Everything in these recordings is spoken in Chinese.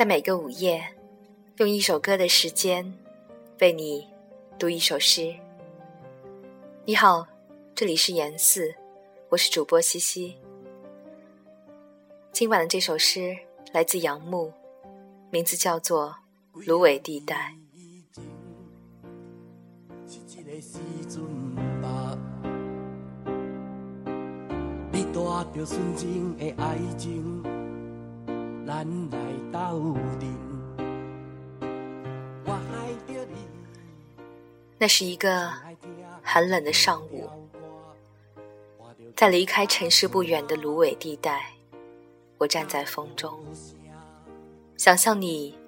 在每个午夜，用一首歌的时间，为你读一首诗。你好，这里是言四，我是主播西西。今晚的这首诗来自杨牧，名字叫做《芦苇地带》。那是一个寒冷的上午，在离开城市不远的芦苇地带，我站在风中，想象你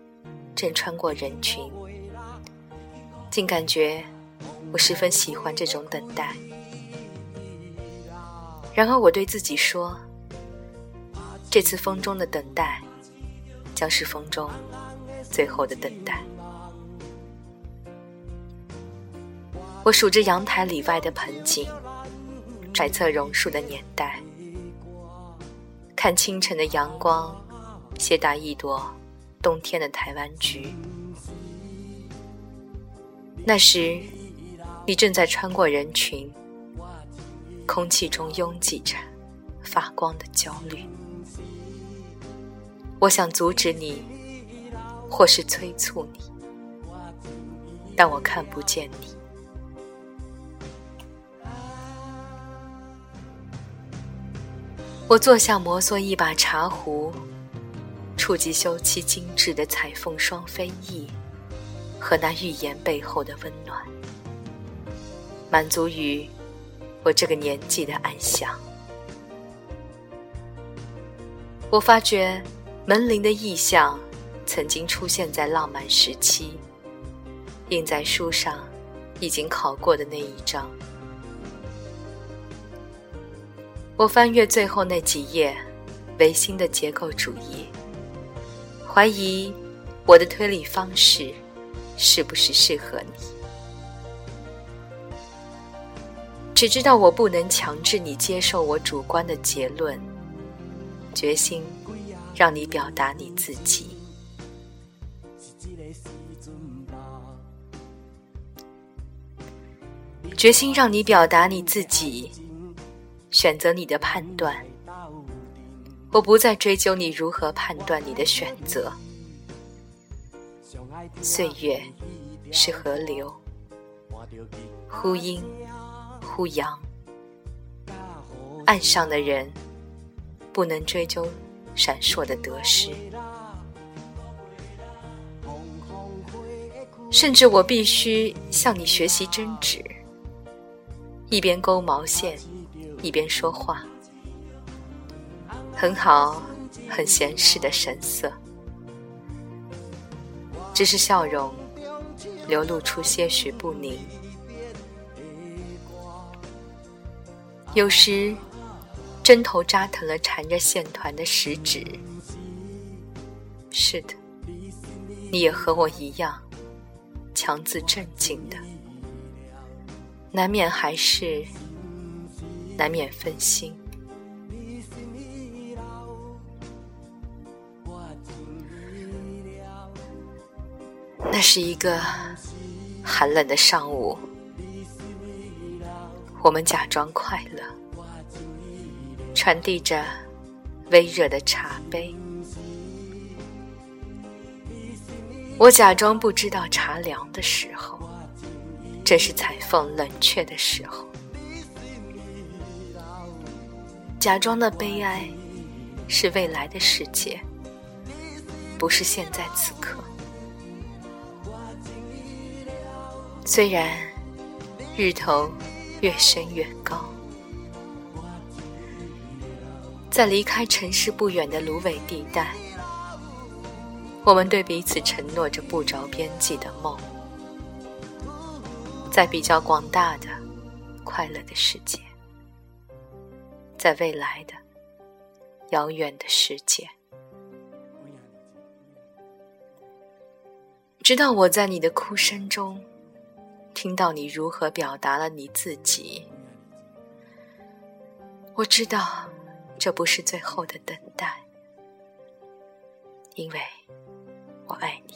正穿过人群，竟感觉我十分喜欢这种等待。然而，我对自己说，这次风中的等待。将是风中最后的等待。我数着阳台里外的盆景，揣测榕树的年代，看清晨的阳光，携带一朵冬天的台湾菊。那时，你正在穿过人群，空气中拥挤着发光的焦虑。我想阻止你，或是催促你，但我看不见你。我坐下，摩挲一把茶壶，触及修漆精致的彩凤双飞翼和那预言背后的温暖，满足于我这个年纪的安详。我发觉。门铃的意象，曾经出现在浪漫时期，印在书上，已经考过的那一张。我翻阅最后那几页，唯心的结构主义，怀疑我的推理方式是不是适合你？只知道我不能强制你接受我主观的结论，决心。让你表达你自己，决心让你表达你自己，选择你的判断。我不再追究你如何判断你的选择。岁月是河流，忽阴忽阳，岸上的人不能追究。闪烁的得失，甚至我必须向你学习针指，一边勾毛线，一边说话，很好，很闲适的神色，只是笑容流露出些许不宁，有时。针头扎疼了缠着线团的食指。是的，你也和我一样，强自镇静的，难免还是难免分心。那是一个寒冷的上午，我们假装快乐。传递着微热的茶杯，我假装不知道茶凉的时候，这是彩凤冷却的时候。假装的悲哀是未来的世界，不是现在此刻。虽然日头越升越高。在离开城市不远的芦苇地带，我们对彼此承诺着不着边际的梦，在比较广大的、快乐的世界，在未来的遥远的世界，直到我在你的哭声中，听到你如何表达了你自己，我知道。这不是最后的等待，因为我爱你。